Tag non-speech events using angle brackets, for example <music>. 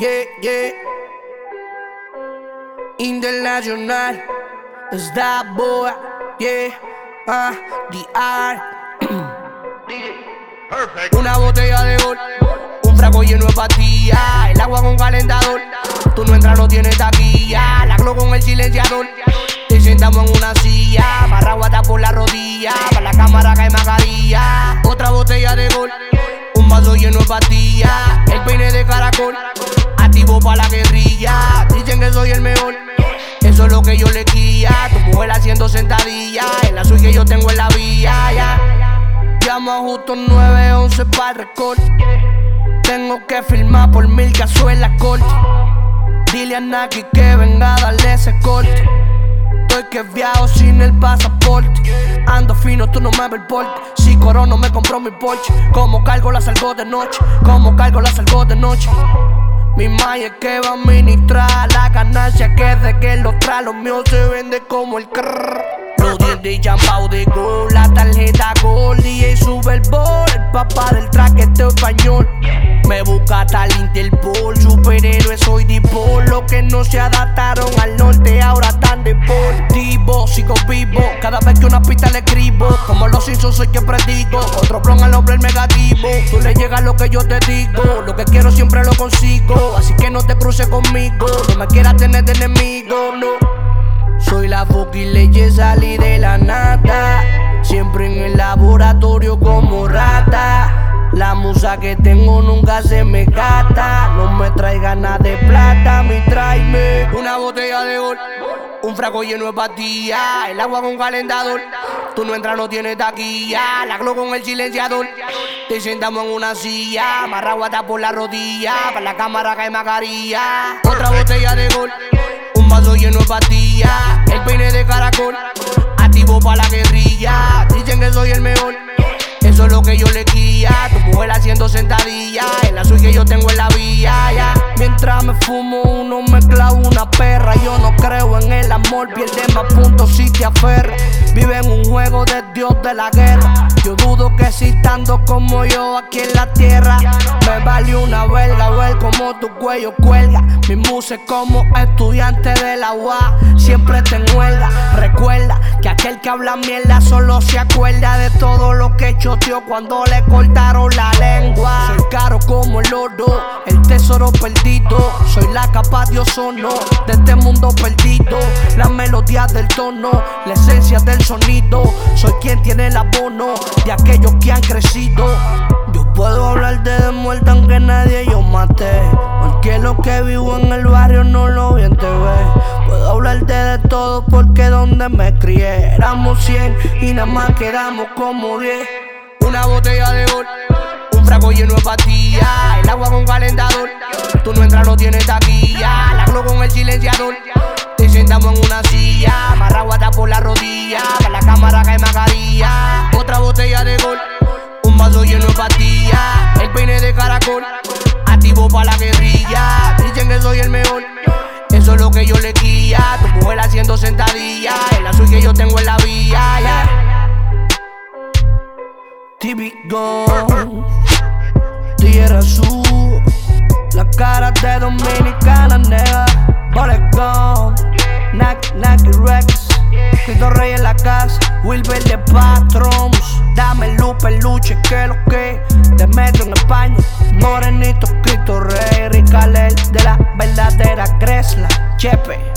yeah, yeah. International, is that boy, yeah, ah, the art. <clears throat> Perfect. Una botella de gol, un fraco lleno de pastillas, el agua con calentador. Tú no entras, no tienes taquilla, la glow con el silenciador. Te sentamos en una silla, amarrado hasta por la rodilla, para la cámara cae mascarilla. Otra botella de gol, un vaso lleno de pastillas, el peine de caracol, para la guerrilla. Dicen que soy el mejor. Eso es lo que yo le guía. Tu mujer haciendo sentadilla. En la suya yo tengo en la vía. Ya. Llamo a justo 911 para record. Tengo que firmar por mil cazuelas corte. Dile a Naki que venga a darle ese corte. Estoy que viajo sin el pasaporte. Ando fino, tú no me ves el porte. Si Corono me compró mi Porsche. Como cargo la salgo de noche. Como cargo la salgo de noche. Mi maya es que va a administrar la ganancia que de que lo trae. Lo mío se vende como el crrr. Los dientes champao de gol, la tarjeta gol. DJ sube el bol, el papá del traqueteo español. Me busca tal Interpol, superhéroe soy dipol. Los que no se adaptaron al norte ahora están deportivo. Sigo vivo, cada vez que una pista le escribo. Como los Simpsons soy que predico. Otro blon al hombre negativo. Tú le llegas lo que yo te digo. Lo que quiero siempre lo consigo. Así que no te cruces conmigo. No me quieras tener de enemigo, no. Soy la fucking leche, salí de la nata. Que tengo nunca se me gasta. No me traiga nada de plata, mi tráeme una botella de gol. Un fraco lleno de pastillas, el agua con calentador. Tú no entras, no tienes taquilla. La glow con el silenciador. Te sentamos en una silla, amarrado por la rodilla. Para la cámara cae mascarilla. Otra botella de gol. Un vaso lleno de pastillas, el peine de caracol, activo para la guerrilla. Dicen que soy el mejor, eso es lo que yo le guía. Yo tengo en la vía. ya. Mientras me fumo uno, me clavo una perra. Yo no creo en el amor, pierde más puntos si te aferra. Vive en un juego de Dios de la guerra. Yo dudo que existando como yo aquí en la tierra, me vale una verga ver como tu cuello cuelga. Mi muse como estudiante de la UA, siempre te huelga. Recuerda que habla mierda solo se acuerda de todo lo que choteó cuando le cortaron la lengua. Soy caro como el oro, el tesoro perdido. Soy la capa de ozono de este mundo perdido. La melodía del tono, la esencia del sonido. Soy quien tiene el abono de aquellos que han crecido. Yo puedo hablarte de muerte aunque nadie yo maté. Porque lo que vivo en el barrio no lo vi en TV. Puedo hablarte de todo porque donde me crié éramos 100 y nada más quedamos como 10. Una botella de gol, un fraco lleno de pastillas, el agua con calentador. Tú no entras, no tienes taquilla, la glow con el silenciador. Te sentamos en una silla, amarrado hasta por la rodilla, para la cámara cae mascarilla. Otra botella de gol, un vaso lleno de pastillas, el peine de caracol, activo para la guerrilla. Dicen que soy el mejor, eso es lo que yo le guía. Tu mujer haciendo sentadilla, en la suya yo tengo en la vía. ya. Típico, tierra azul, la cara de dominicana nega, Bolecón, Nack, Nack Rex, Cristo Rey en la casa, Wilber de Patrons, dame luz, peluche, que lo que te meto en España, Morenito, Cristo Rey, Chepe,